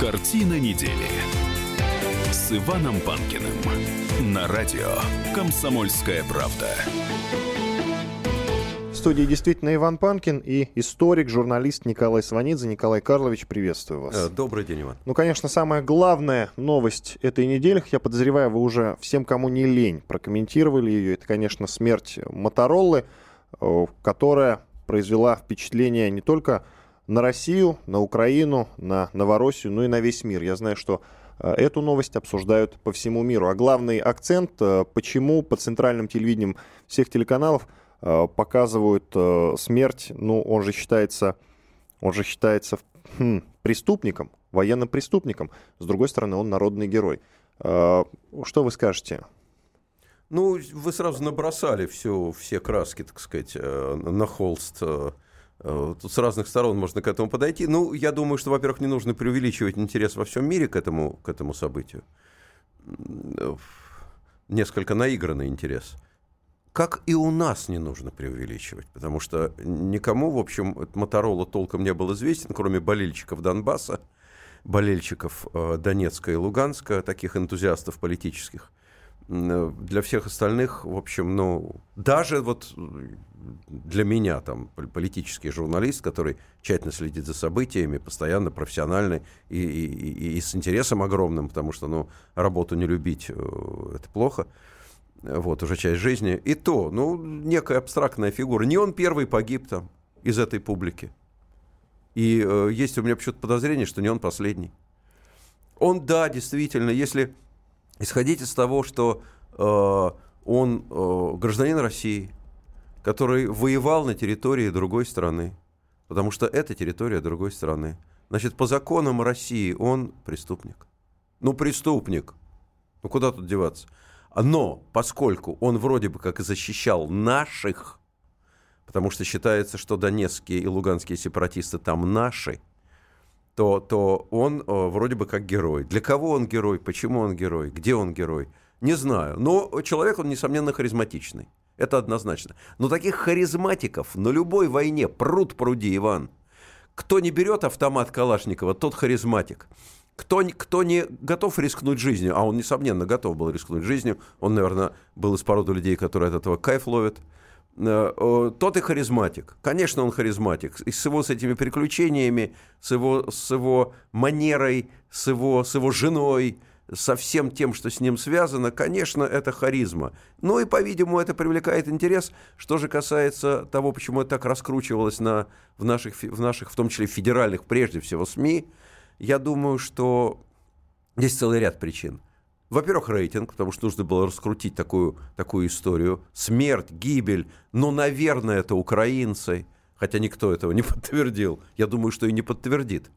Картина недели с Иваном Панкиным на радио «Комсомольская правда». В студии действительно Иван Панкин и историк, журналист Николай Сванидзе. Николай Карлович, приветствую вас. Э, добрый день, Иван. Ну, конечно, самая главная новость этой недели, я подозреваю, вы уже всем, кому не лень, прокомментировали ее. Это, конечно, смерть Мотороллы, э, которая произвела впечатление не только на Россию, на Украину, на Новороссию, ну и на весь мир. Я знаю, что э, эту новость обсуждают по всему миру. А главный акцент, э, почему по центральным телевидениям всех телеканалов э, показывают смерть, ну, он же считается, он же считается хм, преступником, военным преступником. С другой стороны, он народный герой. Что вы скажете? Ну, вы сразу набросали все, все краски, так сказать, на холст тут с разных сторон можно к этому подойти. Ну, я думаю, что, во-первых, не нужно преувеличивать интерес во всем мире к этому, к этому событию. Э, несколько наигранный интерес. Как и у нас не нужно преувеличивать, потому что никому, в общем, Моторола толком не был известен, кроме болельщиков Донбасса, болельщиков э, Донецка и Луганска, таких энтузиастов политических. Для всех остальных, в общем, ну, даже вот для меня там политический журналист, который тщательно следит за событиями, постоянно профессиональный и, и, и с интересом огромным, потому что, ну, работу не любить э, это плохо. Вот, уже часть жизни. И то, ну, некая абстрактная фигура. Не он первый погиб там из этой публики. И э, есть у меня почему-то подозрение, что не он последний. Он, да, действительно, если исходить из того, что э, он э, гражданин России, который воевал на территории другой страны, потому что это территория другой страны. Значит, по законам России он преступник. Ну, преступник. Ну, куда тут деваться? Но поскольку он вроде бы как и защищал наших, потому что считается, что донецкие и луганские сепаратисты там наши, то, то он э, вроде бы как герой. Для кого он герой, почему он герой, где он герой, не знаю. Но человек он, несомненно, харизматичный. Это однозначно. Но таких харизматиков на любой войне пруд пруди, Иван. Кто не берет автомат Калашникова, тот харизматик. Кто, кто не готов рискнуть жизнью, а он, несомненно, готов был рискнуть жизнью, он, наверное, был из породы людей, которые от этого кайф ловят, э, тот и харизматик. Конечно, он харизматик. И с его с этими приключениями, с его, с его манерой, с его, с его женой, со всем тем, что с ним связано, конечно, это харизма. Ну и, по-видимому, это привлекает интерес. Что же касается того, почему это так раскручивалось на, в, наших, в наших, в том числе федеральных, прежде всего, СМИ, я думаю, что есть целый ряд причин. Во-первых, рейтинг, потому что нужно было раскрутить такую, такую историю. Смерть, гибель, ну, наверное, это украинцы. Хотя никто этого не подтвердил. Я думаю, что и не подтвердит.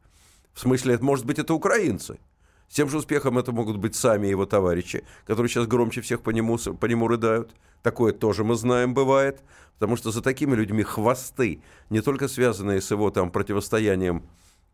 В смысле, может быть, это украинцы. С тем же успехом это могут быть сами его товарищи, которые сейчас громче всех по нему, по нему рыдают. Такое тоже мы знаем бывает, потому что за такими людьми хвосты, не только связанные с его там противостоянием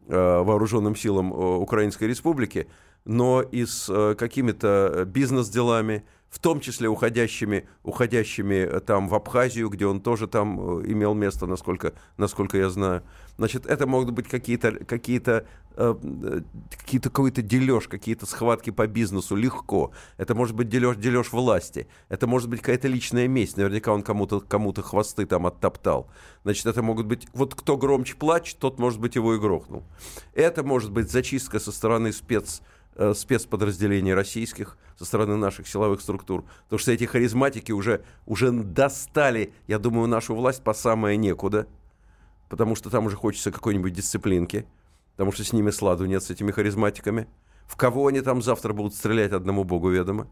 э, вооруженным силам э, Украинской Республики, но и с э, какими-то бизнес-делами, в том числе уходящими, уходящими э, там в Абхазию, где он тоже там э, имел место, насколько, насколько я знаю. Значит, это могут быть какие-то, э, какие-то какой-то дележ, какие-то схватки по бизнесу, легко. Это может быть дележ, дележ власти. Это может быть какая-то личная месть. Наверняка он кому-то кому хвосты там оттоптал. Значит, это могут быть... Вот кто громче плачет, тот, может быть, его и грохнул. Это может быть зачистка со стороны спец Э, спецподразделений российских со стороны наших силовых структур. Потому что эти харизматики уже, уже достали, я думаю, нашу власть по самое некуда. Потому что там уже хочется какой-нибудь дисциплинки. Потому что с ними сладу нет, с этими харизматиками. В кого они там завтра будут стрелять, одному богу ведомо.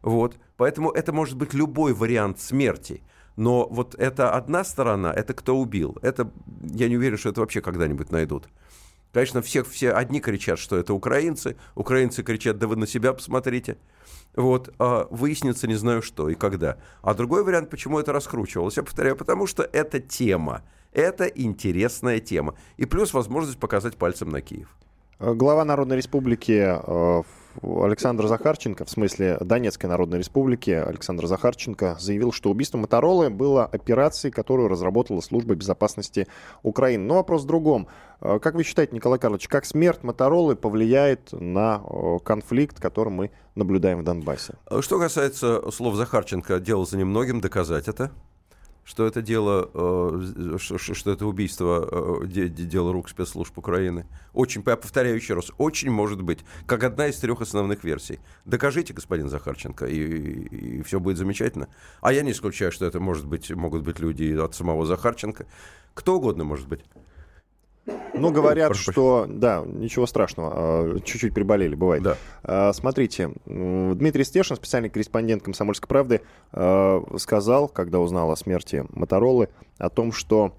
Вот. Поэтому это может быть любой вариант смерти. Но вот это одна сторона, это кто убил. Это, я не уверен, что это вообще когда-нибудь найдут. Конечно, всех, все одни кричат, что это украинцы, украинцы кричат, да вы на себя посмотрите. Вот, а выяснится не знаю что и когда. А другой вариант, почему это раскручивалось, я повторяю, потому что это тема, это интересная тема. И плюс возможность показать пальцем на Киев. Глава Народной Республики э, Александр Захарченко, в смысле Донецкой Народной Республики, Александр Захарченко заявил, что убийство Моторолы было операцией, которую разработала Служба безопасности Украины. Но вопрос в другом. Э, как вы считаете, Николай Карлович, как смерть Моторолы повлияет на конфликт, который мы наблюдаем в Донбассе? Что касается слов Захарченко, дело за немногим доказать это что это дело, э, что, это убийство, э, дело рук спецслужб Украины. Очень, я повторяю еще раз, очень может быть, как одна из трех основных версий. Докажите, господин Захарченко, и, и, и все будет замечательно. А я не исключаю, что это может быть, могут быть люди от самого Захарченко. Кто угодно может быть. Ну, говорят, Прошу что... Да, ничего страшного. А, чуть-чуть приболели, бывает. Да. А, смотрите, Дмитрий Стешин, специальный корреспондент «Комсомольской правды», а, сказал, когда узнал о смерти Моторолы, о том, что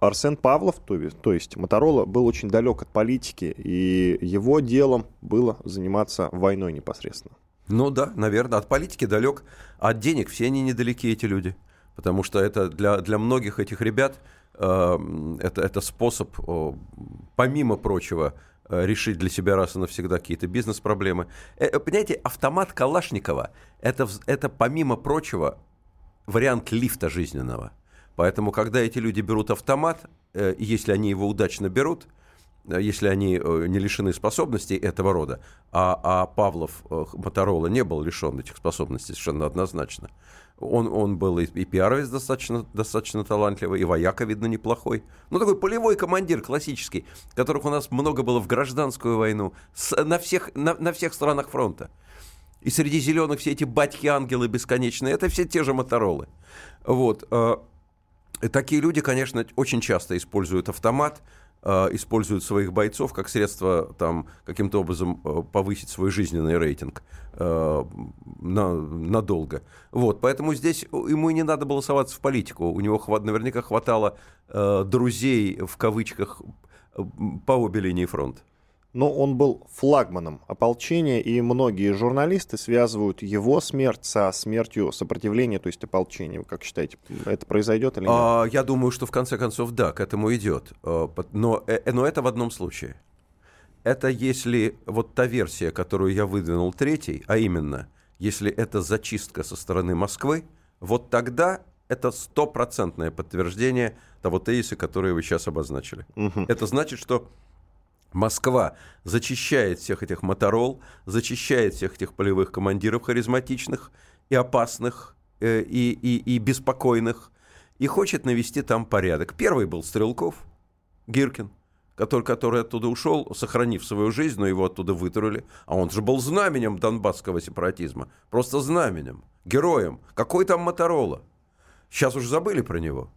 Арсен Павлов, то, то есть Моторола, был очень далек от политики, и его делом было заниматься войной непосредственно. Ну да, наверное, от политики далек, от денег все они недалеки, эти люди. Потому что это для, для многих этих ребят Эм, это, это способ, помимо прочего, э, решить для себя раз и навсегда какие-то бизнес-проблемы. Э, э, понимаете, автомат Калашникова это, это, помимо прочего, вариант лифта жизненного. Поэтому, когда эти люди берут автомат, если они его удачно берут, если они не лишены способностей этого рода, а, а Павлов Моторола не был лишен этих способностей совершенно однозначно, он, он был и, и пиаровец достаточно, достаточно талантливый, и вояка, видно, неплохой. Ну, такой полевой командир классический, которых у нас много было в гражданскую войну, с, на, всех, на, на всех странах фронта. И среди зеленых все эти батьки-ангелы бесконечные, это все те же моторолы. Вот. Э, такие люди, конечно, очень часто используют автомат, используют своих бойцов как средство там, каким-то образом э, повысить свой жизненный рейтинг э, на, надолго. Вот, поэтому здесь ему и не надо было соваться в политику. У него хват, наверняка хватало э, друзей, в кавычках, по обе линии фронта но он был флагманом ополчения, и многие журналисты связывают его смерть со смертью сопротивления, то есть ополчения. Вы как считаете, это произойдет или нет? А, я думаю, что в конце концов, да, к этому идет. А, но, э, но это в одном случае. Это если вот та версия, которую я выдвинул третий, а именно, если это зачистка со стороны Москвы, вот тогда это стопроцентное подтверждение того тезиса, который вы сейчас обозначили. Угу. Это значит, что Москва зачищает всех этих моторол, зачищает всех этих полевых командиров харизматичных и опасных, э, и, и, и беспокойных, и хочет навести там порядок. Первый был Стрелков, Гиркин, который, который оттуда ушел, сохранив свою жизнь, но его оттуда вытурили. А он же был знаменем донбасского сепаратизма. Просто знаменем, героем. Какой там Моторола? Сейчас уже забыли про него.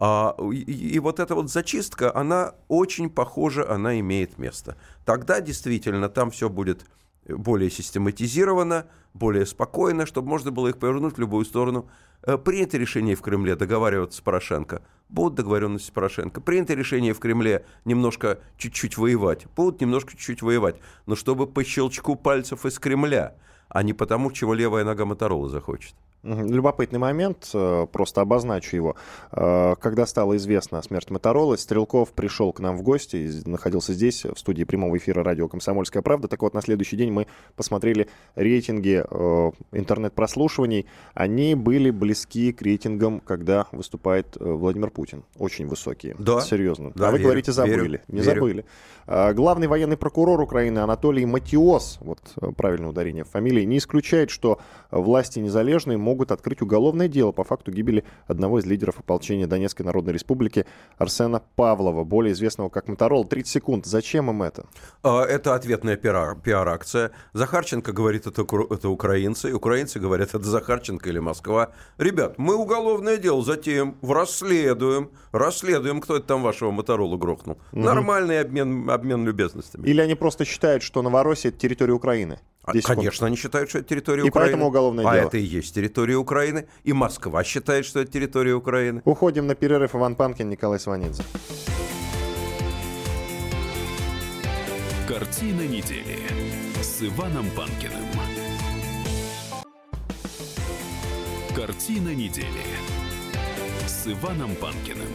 А, и, и вот эта вот зачистка, она очень похожа, она имеет место. Тогда действительно там все будет более систематизировано, более спокойно, чтобы можно было их повернуть в любую сторону. Э, принято решение в Кремле договариваться с Порошенко. Будут договоренности с Порошенко. Принято решение в Кремле немножко чуть-чуть воевать. Будут немножко чуть-чуть воевать. Но чтобы по щелчку пальцев из Кремля, а не потому, чего левая нога Моторола захочет. Любопытный момент, э, просто обозначу его. Э, когда стало известно о смерти Моторолы, Стрелков пришел к нам в гости, находился здесь, в студии прямого эфира радио «Комсомольская правда». Так вот, на следующий день мы посмотрели рейтинги э, интернет-прослушиваний. Они были близки к рейтингам, когда выступает Владимир Путин. Очень высокие. Да. Серьезно. Да, а вы верю, говорите, забыли. Верю, Не верю. забыли. Главный военный прокурор Украины Анатолий Матиос, вот правильное ударение в фамилии, не исключает, что власти незалежные могут открыть уголовное дело по факту гибели одного из лидеров ополчения Донецкой Народной Республики Арсена Павлова, более известного как Моторол. 30 секунд. Зачем им это? А, это ответная пиар-акция. Захарченко говорит, это, это украинцы. Украинцы говорят, это Захарченко или Москва. Ребят, мы уголовное дело затеем, расследуем. Расследуем, кто это там вашего Моторолу грохнул. Угу. Нормальный обмен, обмен любезностями. Или они просто считают, что Новороссия — это территория Украины? А, конечно, секунд. они считают, что это территория и Украины. И поэтому уголовное а дело. А это и есть территория Украины. И Москва считает, что это территория Украины. Уходим на перерыв. Иван Панкин, Николай Сванидзе. Картина недели с Иваном Панкиным. Картина недели с Иваном Панкиным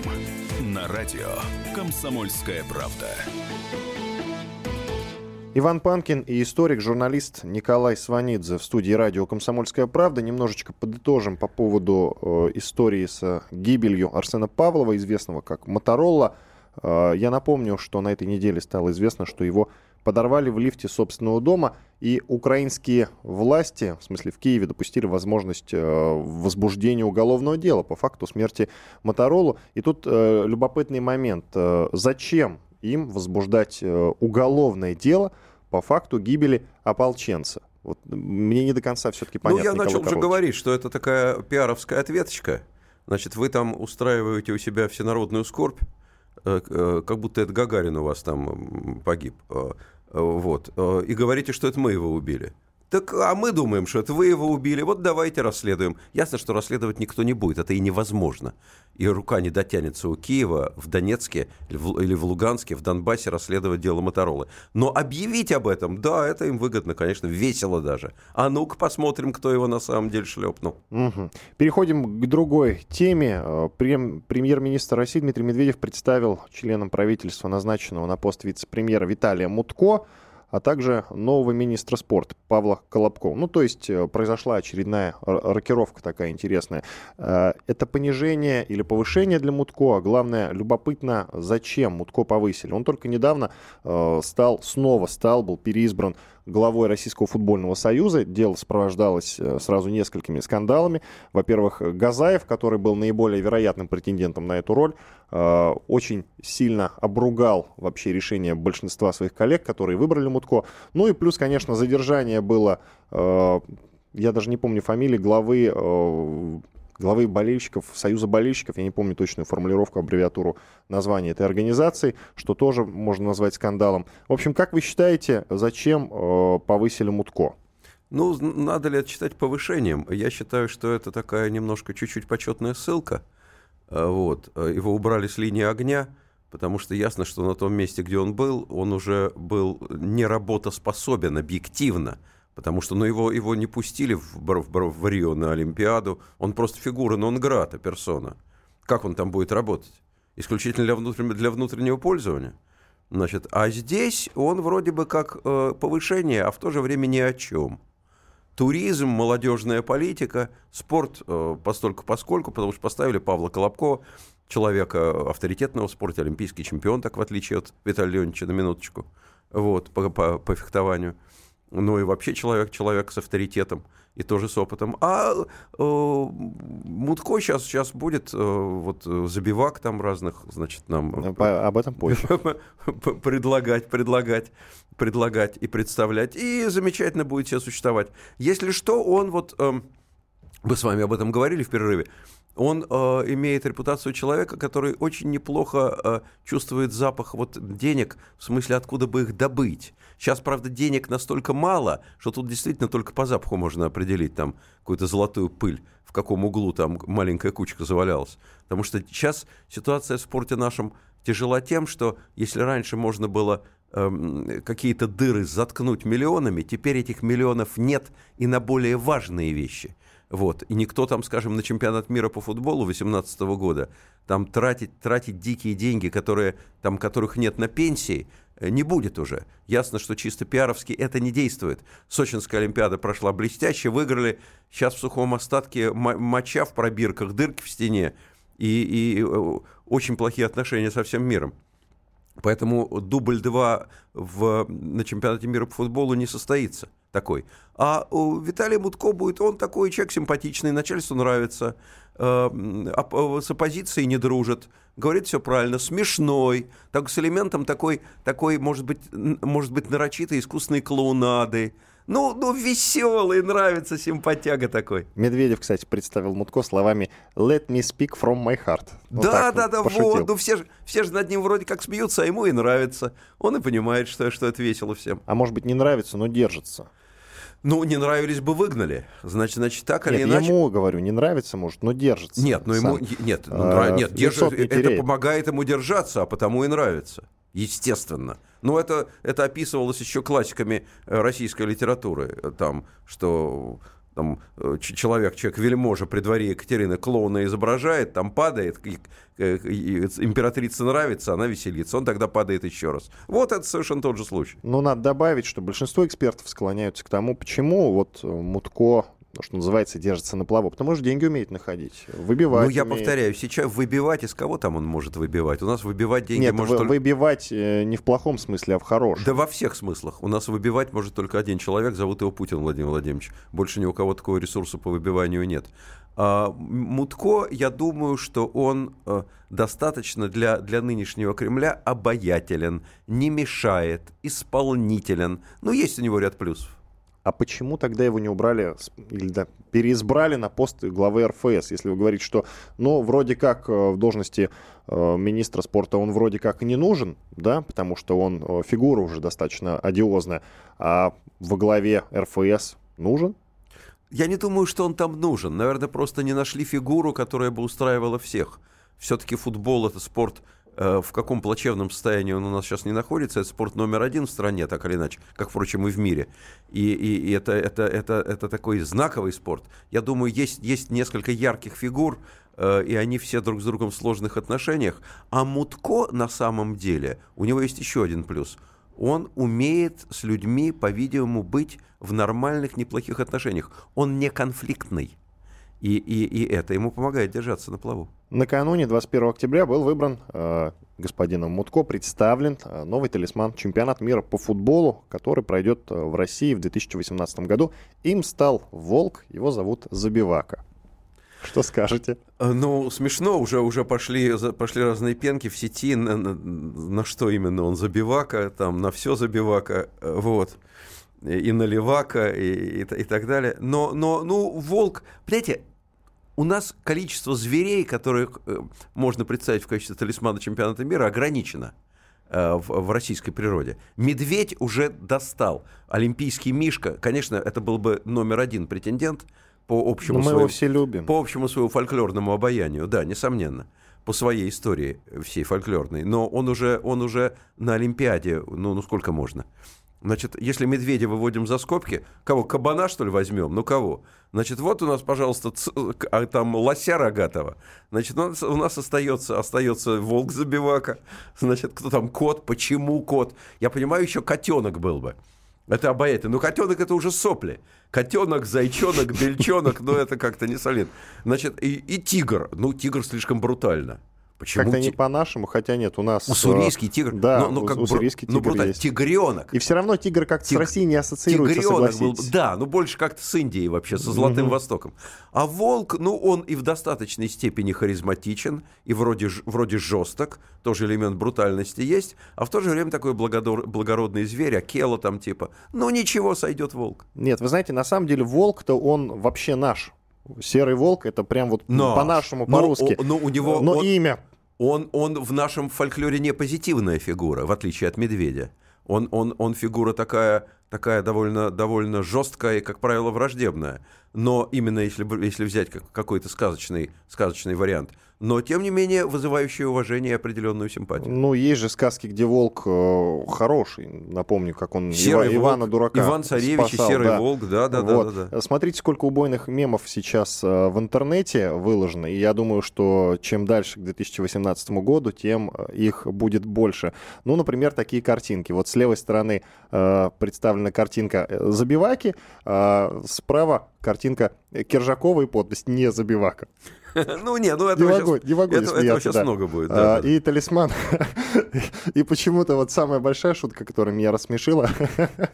на радио «Комсомольская правда». Иван Панкин и историк, журналист Николай Сванидзе в студии радио «Комсомольская правда». Немножечко подытожим по поводу э, истории с гибелью Арсена Павлова, известного как Моторолла. Э, я напомню, что на этой неделе стало известно, что его подорвали в лифте собственного дома, и украинские власти, в смысле в Киеве, допустили возможность э, возбуждения уголовного дела по факту смерти Моторолу. И тут э, любопытный момент. Э, зачем им возбуждать э, уголовное дело по факту гибели ополченца? Вот мне не до конца все-таки понятно. Ну, я начал уже говорить, что это такая пиаровская ответочка. Значит, вы там устраиваете у себя всенародную скорбь, э, э, как будто это Гагарин у вас там погиб. Э, вот, и говорите, что это мы его убили. Так, а мы думаем, что это вы его убили, вот давайте расследуем. Ясно, что расследовать никто не будет, это и невозможно. И рука не дотянется у Киева в Донецке или в Луганске, в Донбассе расследовать дело Моторолы. Но объявить об этом, да, это им выгодно, конечно, весело даже. А ну-ка посмотрим, кто его на самом деле шлепнул. Угу. Переходим к другой теме. Э, премьер-министр России Дмитрий Медведев представил членам правительства, назначенного на пост вице-премьера Виталия Мутко, а также нового министра спорта Павла Колобкова. Ну, то есть э, произошла очередная рокировка такая интересная. Э, это понижение или повышение для Мутко, а главное, любопытно, зачем Мутко повысили. Он только недавно э, стал, снова стал, был переизбран главой Российского футбольного союза. Дело сопровождалось э, сразу несколькими скандалами. Во-первых, Газаев, который был наиболее вероятным претендентом на эту роль, э, очень сильно обругал вообще решение большинства своих коллег, которые выбрали Мутко. Ну и плюс, конечно, задержание было э, я даже не помню фамилии главы главы болельщиков, Союза болельщиков, я не помню точную формулировку, аббревиатуру названия этой организации, что тоже можно назвать скандалом. В общем, как вы считаете, зачем э, повысили Мутко? Ну, надо ли это считать повышением? Я считаю, что это такая немножко чуть-чуть почетная ссылка. Э, вот. Э, его убрали с линии огня, потому что ясно, что на том месте, где он был, он уже был не работоспособен объективно потому что ну, его, его не пустили в, в, в Рио на Олимпиаду, он просто фигура нон-грата, персона. Как он там будет работать? Исключительно для, внутреннего, для внутреннего пользования? Значит, а здесь он вроде бы как э, повышение, а в то же время ни о чем. Туризм, молодежная политика, спорт э, постольку поскольку, потому что поставили Павла Колобкова, человека авторитетного в спорте, олимпийский чемпион, так в отличие от Виталия Леонидовича, на минуточку, вот, по, по, по фехтованию ну и вообще человек, человек с авторитетом и тоже с опытом. А э, Мутко сейчас, сейчас будет э, вот забивак там разных, значит, нам... По, об этом позже. предлагать, предлагать, предлагать и представлять. И замечательно будет себе существовать. Если что, он вот... Э, мы с вами об этом говорили в перерыве он э, имеет репутацию человека, который очень неплохо э, чувствует запах вот денег, в смысле, откуда бы их добыть. Сейчас, правда, денег настолько мало, что тут действительно только по запаху можно определить там какую-то золотую пыль, в каком углу там маленькая кучка завалялась. Потому что сейчас ситуация в спорте нашем тяжела тем, что если раньше можно было э, какие-то дыры заткнуть миллионами, теперь этих миллионов нет и на более важные вещи – вот. И никто там, скажем, на чемпионат мира по футболу 2018 года там тратить, тратить дикие деньги, которые, там, которых нет на пенсии, э, не будет уже. Ясно, что чисто пиаровски это не действует. Сочинская Олимпиада прошла блестяще, выиграли. Сейчас в сухом остатке моча в пробирках, дырки в стене и, и э, очень плохие отношения со всем миром. Поэтому дубль 2 в, на чемпионате мира по футболу не состоится такой. А у Виталия Мутко будет, он такой человек симпатичный, начальству нравится, э, с оппозицией не дружит, говорит все правильно, смешной, так с элементом такой, такой может быть, может быть нарочитой искусственной клоунады, ну, ну, веселый, нравится, симпатяга такой. Медведев, кстати, представил Мутко словами «Let me speak from my heart». Вот да, да, вот, да, пошутил. вот. Ну, все же, все же над ним вроде как смеются, а ему и нравится. Он и понимает, что, что это весело всем. А может быть, не нравится, но держится. Ну, не нравились бы выгнали. Значит, значит так или нет, иначе. ему говорю, не нравится, может, но держится. Нет, ну ему нет, ну, а, нет, держ... это помогает ему держаться, а потому и нравится. Естественно. Ну, это, это описывалось еще классиками э, российской литературы. Там, что там э, человек, человек вельможа при дворе Екатерины клоуна изображает, там падает, и, и, и императрице нравится, она веселится, он тогда падает еще раз. Вот это совершенно тот же случай. Но надо добавить, что большинство экспертов склоняются к тому, почему вот Мутко что называется, держится на плаву, потому что деньги умеет находить, выбивать. Ну, я умеет. повторяю, сейчас выбивать, из кого там он может выбивать? У нас выбивать деньги Нет, может вы, только... выбивать э, не в плохом смысле, а в хорошем. Да во всех смыслах. У нас выбивать может только один человек, зовут его Путин Владимир Владимирович. Больше ни у кого такого ресурса по выбиванию нет. А, Мутко, я думаю, что он э, достаточно для, для нынешнего Кремля обаятелен, не мешает, исполнителен. Ну, есть у него ряд плюсов. А почему тогда его не убрали или да, переизбрали на пост главы РФС, если вы говорите, что, ну, вроде как э, в должности э, министра спорта он вроде как не нужен, да, потому что он э, фигура уже достаточно одиозная, а во главе РФС нужен? Я не думаю, что он там нужен. Наверное, просто не нашли фигуру, которая бы устраивала всех. Все-таки футбол это спорт в каком плачевном состоянии он у нас сейчас не находится. Это спорт номер один в стране, так или иначе, как, впрочем, и в мире. И, и, и это, это, это, это такой знаковый спорт. Я думаю, есть, есть несколько ярких фигур, э, и они все друг с другом в сложных отношениях. А Мутко на самом деле, у него есть еще один плюс. Он умеет с людьми, по-видимому, быть в нормальных, неплохих отношениях. Он не конфликтный. И, и, и это ему помогает держаться на плаву. Накануне 21 октября был выбран э, господином Мутко, представлен э, новый талисман чемпионат мира по футболу, который пройдет э, в России в 2018 году. Им стал Волк, его зовут Забивака. Что скажете? Э, ну, смешно, уже, уже пошли, пошли разные пенки в сети, на, на, на что именно он Забивака, там, на все Забивака, э, вот и на Левака, и, и, и так далее. Но, но, ну, волк, понимаете, у нас количество зверей, которых э, можно представить в качестве талисмана чемпионата мира, ограничено э, в, в российской природе. Медведь уже достал. Олимпийский мишка, конечно, это был бы номер один претендент по общему, Но мы своему, его все любим. по общему своему фольклорному обаянию, да, несомненно по своей истории всей фольклорной, но он уже, он уже на Олимпиаде, ну, ну сколько можно? Значит, если медведя выводим за скобки, кого, кабана, что ли, возьмем? Ну, кого? Значит, вот у нас, пожалуйста, ц... а, там лося рогатого. Значит, у нас, остается, остается волк-забивака. Значит, кто там кот? Почему кот? Я понимаю, еще котенок был бы. Это обаятельно. Но котенок это уже сопли. Котенок, зайчонок, бельчонок, ну это как-то не солид. Значит, и, и тигр. Ну, тигр слишком брутально. Почему Как-то не по-нашему, хотя нет, у нас... Уссурийский тигр. Да, ну, ну, как уссурийский ну, тигр ну, есть. Тигренок. И все равно тигр как-то Тиг... с Россией не ассоциируется, Тигренок был, Да, ну больше как-то с Индией вообще, со Золотым mm-hmm. Востоком. А волк, ну он и в достаточной степени харизматичен, и вроде, вроде жесток, тоже элемент брутальности есть, а в то же время такой благодор... благородный зверь, акела там типа. Ну ничего, сойдет волк. Нет, вы знаете, на самом деле волк-то он вообще наш. Серый волк это прям вот по-нашему, по-русски. Но, но у него но он... имя он, он в нашем фольклоре не позитивная фигура, в отличие от медведя. Он, он, он фигура такая, такая довольно, довольно жесткая и, как правило, враждебная. Но именно если, если взять какой-то сказочный, сказочный вариант – но, тем не менее, вызывающие уважение и определенную симпатию. Ну, есть же сказки, где волк э, хороший. Напомню, как он Серый Ива, Ивана Дурака Иван Царевич спасал, и Серый да. волк, да, да, вот. да. Смотрите, сколько убойных мемов сейчас э, в интернете выложено. И я думаю, что чем дальше к 2018 году, тем э, их будет больше. Ну, например, такие картинки. Вот с левой стороны э, представлена картинка э, Забиваки, э, справа картинка Киржакова и подпись «Не Забивака». Ну, не, ну это не могу, не могу это, этого сейчас много будет. А, и талисман. и почему-то вот самая большая шутка, которая меня рассмешила,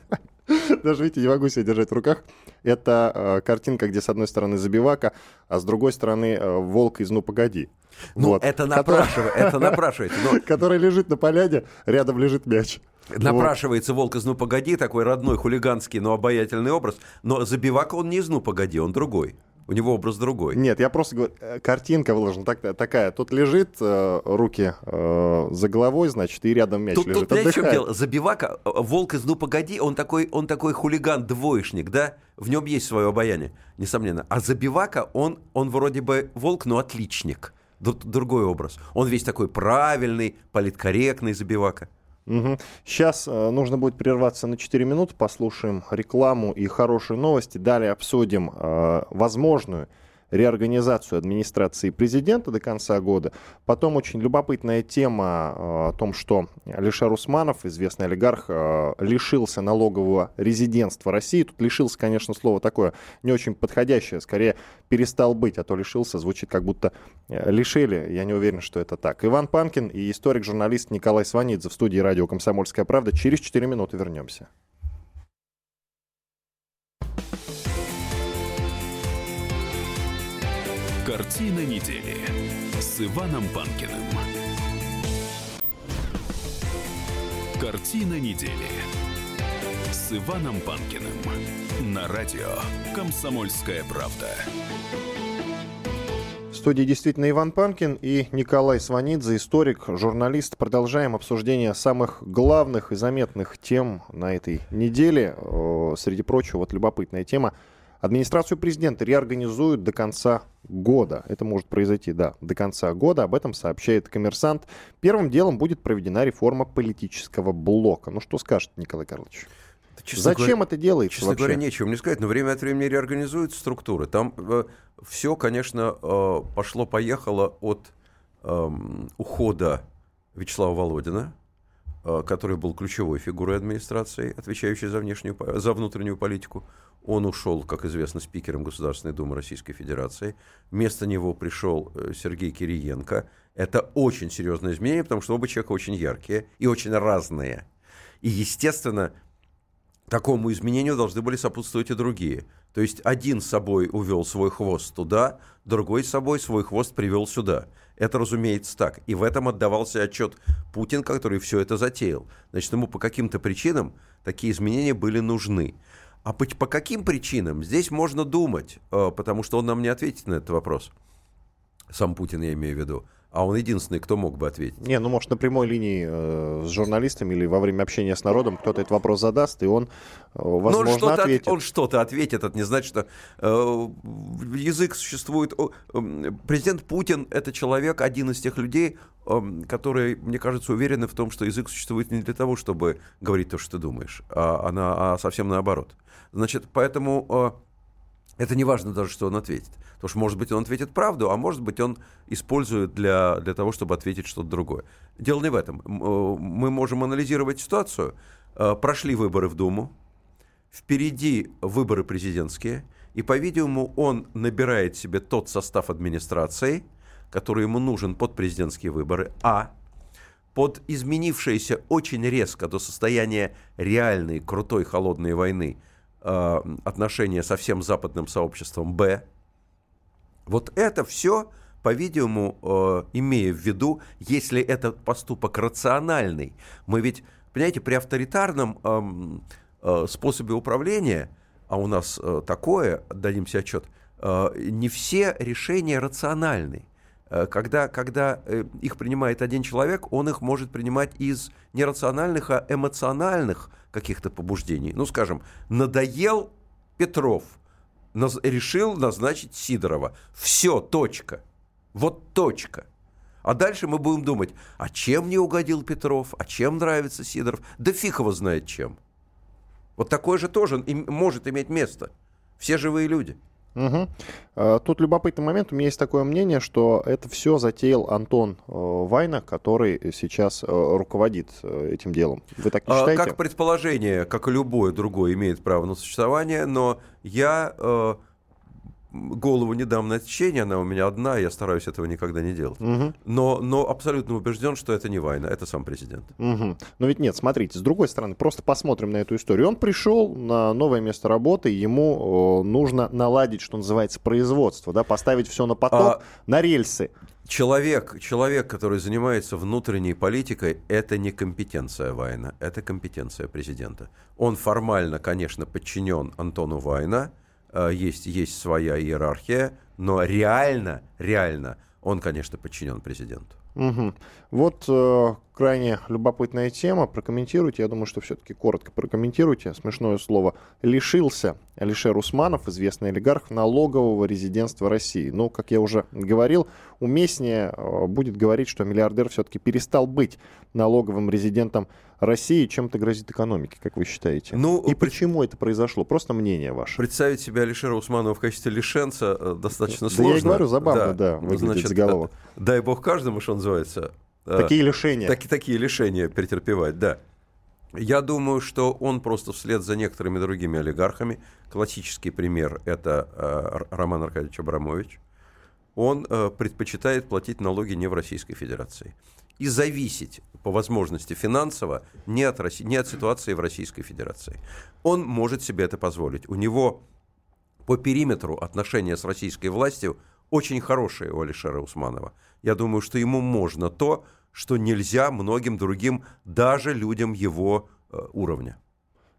даже, видите, не могу себя держать в руках, это э, картинка, где с одной стороны забивака, а с другой стороны э, волк из «Ну, погоди». Ну, вот. это, напрашивает, это напрашивается. Но... Который лежит на поляне, рядом лежит мяч. Напрашивается волк из «Ну, погоди», такой родной, хулиганский, но обаятельный образ. Но забивака он не из «Ну, погоди», он другой. У него образ другой. Нет, я просто говорю, э, картинка выложена так, такая. Тут лежит э, руки э, за головой, значит, и рядом мяч тут, лежит. Тут, в чем дело? Забивака, э, волк из «Ну, погоди», он такой, он такой хулиган-двоечник, да? В нем есть свое обаяние, несомненно. А Забивака, он, он вроде бы волк, но отличник. Другой образ. Он весь такой правильный, политкорректный Забивака. Угу. Сейчас э, нужно будет прерваться на 4 минуты, послушаем рекламу и хорошие новости. Далее обсудим э, возможную реорганизацию администрации президента до конца года. Потом очень любопытная тема э, о том, что Алишер Усманов, известный олигарх, э, лишился налогового резидентства России. Тут лишился, конечно, слово такое не очень подходящее, скорее перестал быть, а то лишился звучит как будто э, лишили. Я не уверен, что это так. Иван Панкин и историк-журналист Николай Сванидзе в студии радио «Комсомольская правда». Через 4 минуты вернемся. Картина недели с Иваном Панкиным. Картина недели с Иваном Панкиным на радио «Комсомольская правда». В студии действительно Иван Панкин и Николай Сванидзе, историк, журналист. Продолжаем обсуждение самых главных и заметных тем на этой неделе. Среди прочего, вот любопытная тема – Администрацию президента реорганизуют до конца года. Это может произойти, да, до конца года. Об этом сообщает коммерсант. Первым делом будет проведена реформа политического блока. Ну что скажет Николай Карлович? Честно Зачем говоря, это делается? Честно вообще? говоря, нечего мне сказать, но время от времени реорганизуют структуры. Там э, все, конечно, э, пошло-поехало от э, ухода Вячеслава Володина, который был ключевой фигурой администрации, отвечающей за, внешнюю, за внутреннюю политику. Он ушел, как известно, спикером Государственной Думы Российской Федерации. Вместо него пришел э, Сергей Кириенко. Это очень серьезное изменение, потому что оба человека очень яркие и очень разные. И, естественно, такому изменению должны были сопутствовать и другие. То есть один с собой увел свой хвост туда, другой с собой свой хвост привел сюда. Это, разумеется, так. И в этом отдавался отчет Путин, который все это затеял. Значит, ему по каким-то причинам такие изменения были нужны. А по, по каким причинам? Здесь можно думать, э, потому что он нам не ответит на этот вопрос. Сам Путин, я имею в виду. А он единственный, кто мог бы ответить. Не, ну может на прямой линии э, с журналистами или во время общения с народом кто-то этот вопрос задаст, и он, э, возможно, он что-то ответит. От, он что-то ответит, это не значит, что э, язык существует. Э, президент Путин это человек, один из тех людей, э, которые, мне кажется, уверены в том, что язык существует не для того, чтобы говорить то, что ты думаешь, а, а, а совсем наоборот. Значит, поэтому э, это не важно даже, что он ответит. Потому что, может быть, он ответит правду, а может быть, он использует для, для того, чтобы ответить что-то другое. Дело не в этом. Э, мы можем анализировать ситуацию. Э, прошли выборы в Думу, впереди выборы президентские, и, по-видимому, он набирает себе тот состав администрации, который ему нужен под президентские выборы, а под изменившееся очень резко до состояния реальной, крутой, холодной войны – Э, отношения со всем западным сообществом Б. Вот это все, по-видимому, э, имея в виду, если этот поступок рациональный, мы ведь, понимаете, при авторитарном эм, э, способе управления, а у нас такое, дадим себе отчет, не все решения рациональны. Когда, когда их принимает один человек, он их может принимать из нерациональных, а эмоциональных каких-то побуждений. Ну, скажем, надоел Петров, наз- решил назначить Сидорова. Все, точка. Вот точка. А дальше мы будем думать, а чем не угодил Петров, а чем нравится Сидоров? Да фиг его знает чем. Вот такое же тоже может иметь место. Все живые люди. Угу. Тут любопытный момент. У меня есть такое мнение, что это все затеял Антон э, Вайна, который сейчас э, руководит этим делом. Вы так не а, считаете? Как предположение, как и любое другое, имеет право на существование, но я голову не дам на отсечение, она у меня одна, я стараюсь этого никогда не делать. Угу. Но, но абсолютно убежден, что это не Вайна, это сам президент. Угу. Но ведь нет, смотрите, с другой стороны, просто посмотрим на эту историю. Он пришел на новое место работы, ему нужно наладить, что называется, производство, да, поставить все на поток, а... на рельсы. Человек, человек, который занимается внутренней политикой, это не компетенция Вайна, это компетенция президента. Он формально, конечно, подчинен Антону Вайна, есть, есть своя иерархия, но реально, реально он, конечно, подчинен президенту. Угу. Вот э, крайне любопытная тема. Прокомментируйте. Я думаю, что все-таки коротко прокомментируйте. Смешное слово. Лишился Алишер Усманов, известный олигарх, налогового резидентства России. Ну, как я уже говорил, уместнее э, будет говорить, что миллиардер все-таки перестал быть налоговым резидентом России. Чем это грозит экономике, как вы считаете? Ну, И почему это произошло? Просто мнение ваше. Представить себя Алишера Усманова в качестве лишенца э, достаточно да сложно. я и говорю, забавно, да, да выглядит Значит, заголовок. Дай бог каждому, что называется. Э, такие лишения. Так, такие лишения претерпевать, да. Я думаю, что он просто вслед за некоторыми другими олигархами, классический пример – это э, Роман Аркадьевич Абрамович, он э, предпочитает платить налоги не в Российской Федерации и зависеть по возможности финансово не от, России, не от ситуации в Российской Федерации. Он может себе это позволить. У него по периметру отношения с российской властью очень хорошие у Алишера Усманова – я думаю, что ему можно то, что нельзя многим другим, даже людям его э, уровня.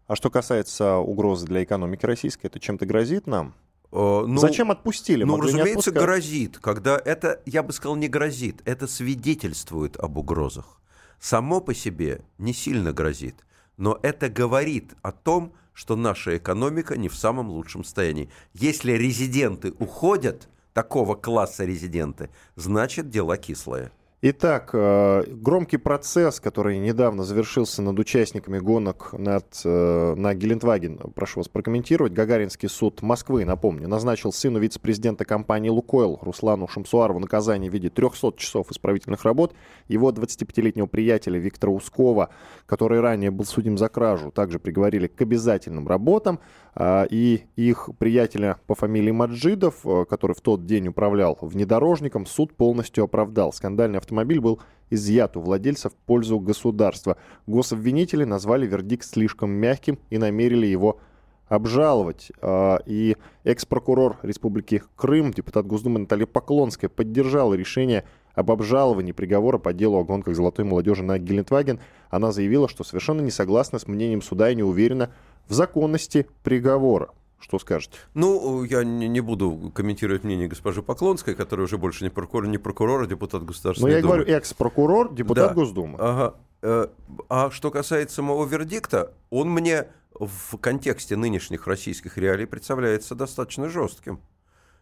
А что касается угрозы для экономики российской, это чем-то грозит нам? Э, ну, Зачем отпустили? Ну, Могли разумеется, грозит. Когда это, я бы сказал, не грозит, это свидетельствует об угрозах. Само по себе не сильно грозит, но это говорит о том, что наша экономика не в самом лучшем состоянии. Если резиденты уходят, такого класса резиденты, значит дела кислые. Итак, э, громкий процесс, который недавно завершился над участниками гонок над, э, на Гелендваген, прошу вас прокомментировать. Гагаринский суд Москвы, напомню, назначил сыну вице-президента компании «Лукойл» Руслану Шамсуарову наказание в виде 300 часов исправительных работ. Его 25-летнего приятеля Виктора Ускова, который ранее был судим за кражу, также приговорили к обязательным работам. А, и их приятеля по фамилии Маджидов, э, который в тот день управлял внедорожником, суд полностью оправдал. Скандальный автомобиль был изъят у владельца в пользу государства. Гособвинители назвали вердикт слишком мягким и намерили его обжаловать. А, и экс-прокурор Республики Крым, депутат Госдумы Наталья Поклонская, поддержала решение об обжаловании приговора по делу о гонках золотой молодежи на Гелендваген. Она заявила, что совершенно не согласна с мнением суда и не уверена, в законности приговора. Что скажете? Ну, я не, не буду комментировать мнение госпожи Поклонской, которая уже больше не прокурор, не прокурор, а депутат Государственной Ну, я Думы. говорю, экс-прокурор, депутат да. Госдумы. Ага. Э, а что касается самого вердикта, он мне в контексте нынешних российских реалий представляется достаточно жестким.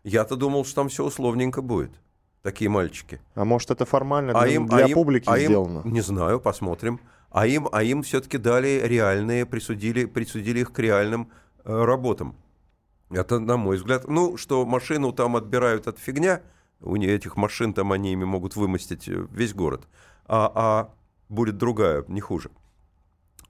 Я-то думал, что там все условненько будет. Такие мальчики. А может, это формально а для, им, для а публики им, сделано? А им, не знаю, посмотрим а им, а им все-таки дали реальные, присудили, присудили их к реальным э, работам. Это, на мой взгляд, ну, что машину там отбирают от фигня, у этих машин там они ими могут вымостить э, весь город, а, а будет другая, не хуже.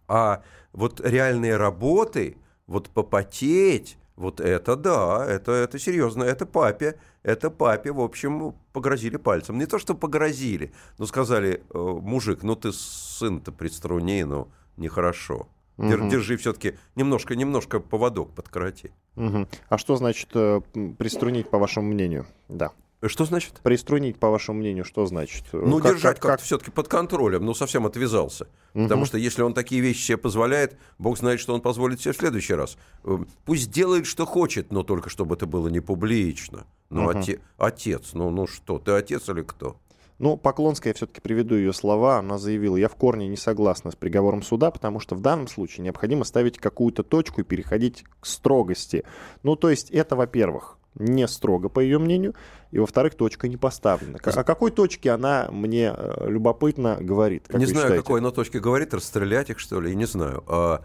А вот реальные работы, вот попотеть, вот это да, это, это серьезно, это папе, это папе, в общем, погрозили пальцем. Не то, что погрозили, но сказали, э, мужик, ну ты сын-то приструни, ну нехорошо. Угу. Держи все-таки немножко, немножко поводок подкороти. Угу. А что значит э, приструнить, по вашему мнению? Да. Что значит? Приструнить, по вашему мнению, что значит? Ну, как, держать как, как... все-таки под контролем, ну, совсем отвязался. Угу. Потому что если он такие вещи себе позволяет, бог знает, что он позволит себе в следующий раз. Э, пусть делает, что хочет, но только чтобы это было не публично. Ну, угу. оте... отец, ну, ну что, ты отец или кто? Ну, Поклонская, я все-таки приведу ее слова. Она заявила, я в корне не согласна с приговором суда, потому что в данном случае необходимо ставить какую-то точку и переходить к строгости. Ну, то есть это, во-первых не строго, по ее мнению, и, во-вторых, точка не поставлена. О какой точке она мне э, любопытно говорит? не знаю, считаете? какой она точке говорит, расстрелять их, что ли, не знаю. А,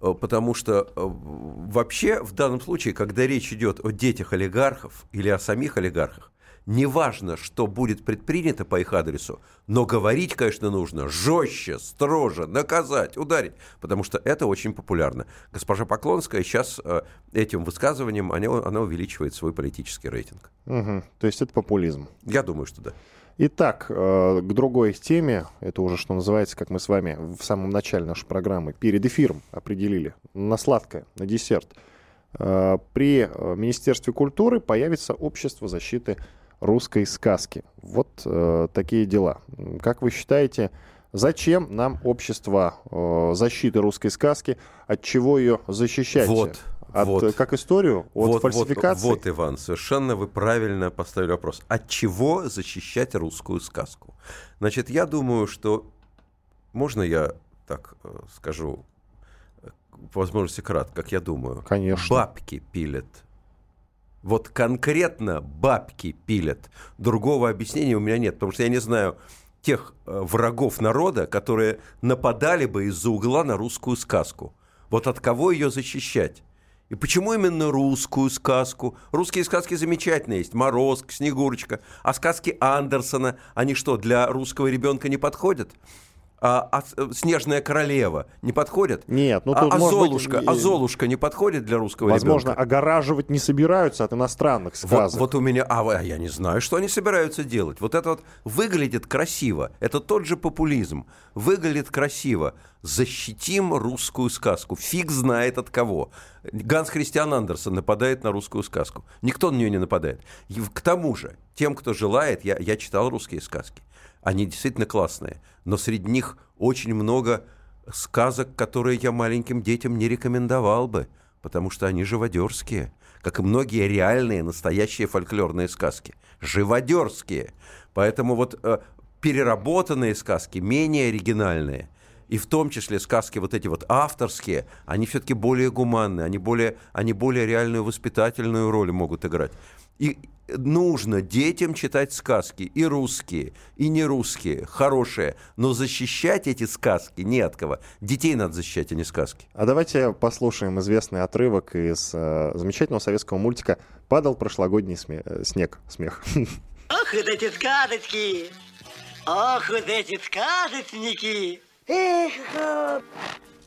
а, потому что а, вообще в данном случае, когда речь идет о детях олигархов или о самих олигархах, неважно, что будет предпринято по их адресу, но говорить, конечно, нужно жестче, строже, наказать, ударить, потому что это очень популярно. Госпожа Поклонская сейчас э, этим высказыванием, она, она увеличивает свой политический рейтинг. Угу. То есть это популизм? Я думаю, что да. Итак, э, к другой теме, это уже что называется, как мы с вами в самом начале нашей программы перед эфиром определили, на сладкое, на десерт. Э, при Министерстве культуры появится общество защиты русской сказки. Вот э, такие дела. Как вы считаете, зачем нам общество э, защиты русской сказки? От чего ее защищать? Вот. От, Вот. как историю? От вот, фальсификации? Вот, вот, Иван, совершенно вы правильно поставили вопрос. От чего защищать русскую сказку? Значит, я думаю, что... Можно я так э, скажу, э, по возможности кратко, как я думаю? Конечно. Бабки пилят. Вот конкретно бабки пилят. Другого объяснения у меня нет, потому что я не знаю тех э, врагов народа, которые нападали бы из-за угла на русскую сказку. Вот от кого ее защищать? И почему именно русскую сказку? Русские сказки замечательные есть. Морозко, Снегурочка. А сказки Андерсона, они что, для русского ребенка не подходят? А, а с- Снежная королева не подходит? Нет, ну а, тут, а быть, Золушка, и- а Золушка не подходит для русского Возможно, ребенка? огораживать не собираются от иностранных Вот, сказок. вот у меня, а а я не знаю, что они собираются делать. Вот это вот выглядит красиво. Это тот же популизм. Выглядит красиво. Защитим русскую сказку. Фиг знает от кого. Ганс Христиан Андерсон нападает на русскую сказку. Никто на нее не нападает. И к тому же, тем, кто желает, я, я читал русские сказки. Они действительно классные. Но среди них очень много сказок, которые я маленьким детям не рекомендовал бы, потому что они живодерские, как и многие реальные, настоящие фольклорные сказки. Живодерские. Поэтому вот э, переработанные сказки, менее оригинальные, и в том числе сказки вот эти вот авторские, они все-таки более гуманные, они более, они более реальную воспитательную роль могут играть. И нужно детям читать сказки, и русские, и не русские, хорошие, но защищать эти сказки не от кого. Детей надо защищать, а не сказки. А давайте послушаем известный отрывок из э, замечательного советского мультика «Падал прошлогодний сме- э, снег». Смех. Ох, вот эти сказочки! Ох, вот эти сказочники! Эх,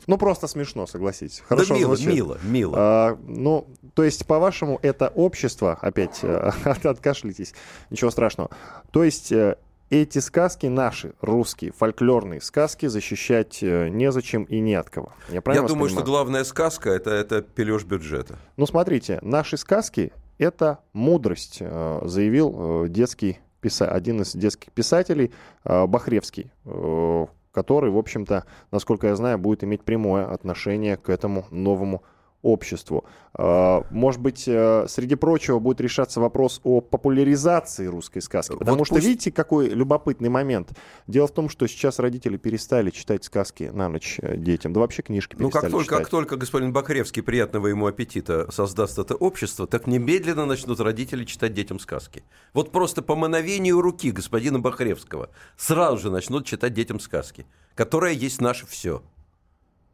Ну, просто смешно, согласитесь. Хорошо да мило, звучит. мило, мило. А, ну, то есть, по-вашему, это общество, опять э, от- откашляйтесь, ничего страшного. То есть, э, эти сказки наши, русские, фольклорные сказки, защищать э, незачем и не от кого. Я, Я думаю, что понимаю? главная сказка это, это пележ бюджета. Ну, смотрите, наши сказки — это мудрость, заявил детский писа- один из детских писателей Бахревский, который, в общем-то, насколько я знаю, будет иметь прямое отношение к этому новому обществу. Э, Может быть, э, среди прочего будет решаться вопрос о популяризации русской сказки. Потому Вот что пусть- видите, какой любопытный момент. Дело в том, что сейчас родители перестали читать сказки на ночь э, детям. Да вообще книжки Ну, перестали как только, читать. как только господин Бакревский приятного ему аппетита создаст это общество, так немедленно начнут родители читать детям сказки. Вот просто по мановению руки господина Бахревского сразу же начнут читать детям сказки, которая есть наше все.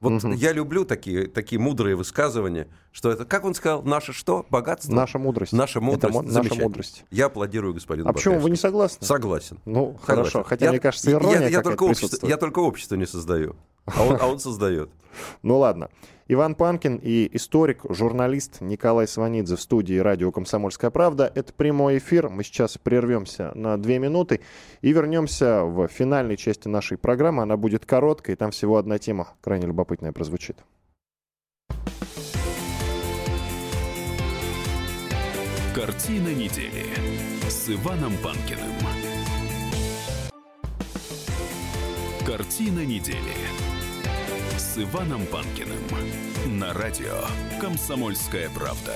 Вот Мгм. я люблю такие, такие мудрые высказывания, что это, как он сказал, наше что? Богатство? Наша мудрость. Наша мудрость. Это наша мудрость. Я аплодирую господину А почему вы не согласны? Согласен. Ну, Согласен. хорошо. Хотя, Я- мне кажется, я- ирония я, я, только общество, я только общество не создаю, а он, а он создает. Ну ладно. Иван Панкин и историк, журналист Николай Сванидзе в студии радио «Комсомольская правда». Это прямой эфир. Мы сейчас прервемся на две минуты и вернемся в финальной части нашей программы. Она будет короткой, там всего одна тема крайне любопытная прозвучит. Картина недели с Иваном Панкиным. Картина недели с Иваном Панкиным на радио «Комсомольская правда».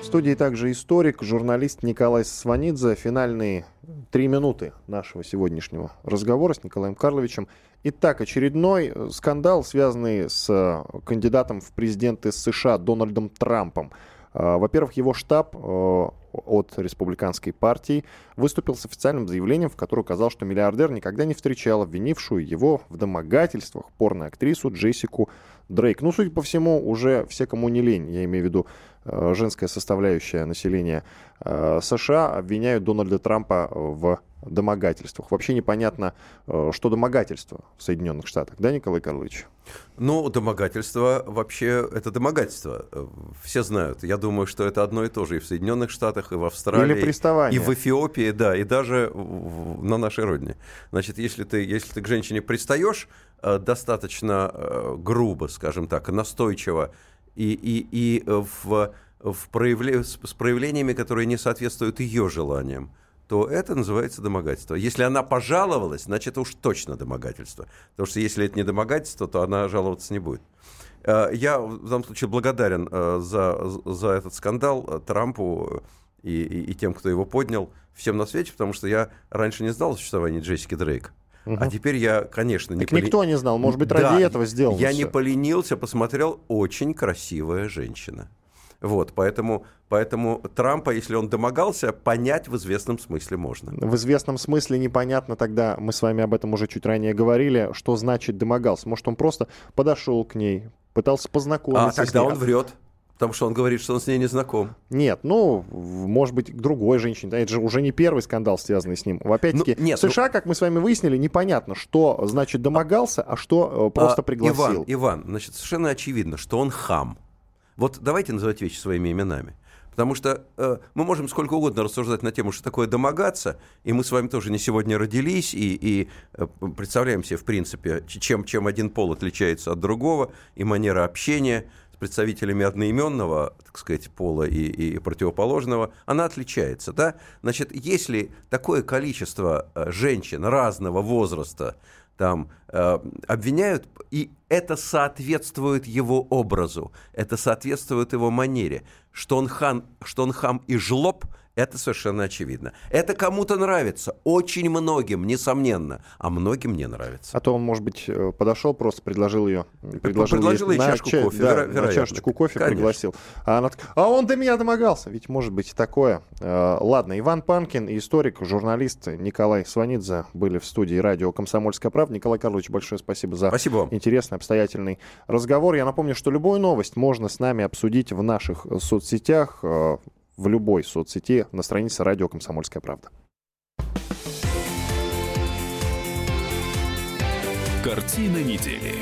В студии также историк, журналист Николай Сванидзе. Финальные три минуты нашего сегодняшнего разговора с Николаем Карловичем. Итак, очередной э, скандал, связанный с э, кандидатом в президенты США Дональдом Трампом. Э, Во-первых, его штаб от республиканской партии выступил с официальным заявлением, в котором указал, что миллиардер никогда не встречал обвинившую его в домогательствах порноактрису Джессику Дрейк. Ну, судя по всему, уже все, кому не лень, я имею в виду э, женская составляющая населения э, США, обвиняют Дональда Трампа в домогательствах. Вообще непонятно, э, что домогательство в Соединенных Штатах, да, Николай Карлович? Ну, домогательство вообще это домогательство. Э, Все знают. Я думаю, что это одно и то же и в Соединенных Штатах, и в Австралии. Или приставание. И в Эфиопии, да, и даже в- на нашей родине. Значит, если ты, если ты к женщине пристаешь э, достаточно э, грубо, скажем так, настойчиво, и, и, и э, в, в проявле- с, с проявлениями, которые не соответствуют ее желаниям, то это называется домогательство. Если она пожаловалась, значит, это уж точно домогательство. Потому что если это не домогательство, то она жаловаться не будет. Э, я в данном случае благодарен э, за, за этот скандал Трампу и, и, и тем, кто его поднял, всем на свете, потому что я раньше не знал о существовании Джессики Дрейк. Угу. А теперь я, конечно, не... Так поли... никто не знал, может быть, ради да, этого сделал. Я все. не поленился, посмотрел, очень красивая женщина. Вот, поэтому, поэтому Трампа, если он домогался, понять в известном смысле можно. В известном смысле непонятно тогда, мы с вами об этом уже чуть ранее говорили, что значит домогался. Может, он просто подошел к ней, пытался познакомиться. А тогда он врет. Потому что он говорит, что он с ней не знаком. Нет, ну, может быть, к другой женщине. Это же уже не первый скандал, связанный с ним. Опять-таки, ну, нет, в США, ну... как мы с вами выяснили, непонятно, что значит домогался, а что э, просто а, пригласил. Иван, Иван, значит, совершенно очевидно, что он хам. Вот давайте называть вещи своими именами. Потому что э, мы можем сколько угодно рассуждать на тему, что такое домогаться, и мы с вами тоже не сегодня родились, и, и э, представляем себе, в принципе, чем, чем один пол отличается от другого, и манера общения с представителями одноименного, так сказать, пола и, и противоположного, она отличается. Да? Значит, если такое количество э, женщин разного возраста там э, обвиняют, и это соответствует его образу, это соответствует его манере, что он, хан, что он хам и жлоб – это совершенно очевидно. Это кому-то нравится, очень многим, несомненно, а многим не нравится. А то он, может быть, э, подошел, просто предложил ее, предложил, предложил ей, чашку ча- кофе, да, веро- на чашечку кофе Конечно. пригласил. А она а он до меня домогался. Ведь может быть и такое. Э, ладно, Иван Панкин, историк, журналист Николай Сванидзе были в студии радио «Комсомольская правда». Николай Карлович, большое спасибо за спасибо. интересный, обстоятельный разговор. Я напомню, что любую новость можно с нами обсудить в наших соцсетях э, в любой соцсети на странице радио «Комсомольская правда». Картина недели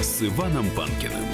с Иваном Панкиным.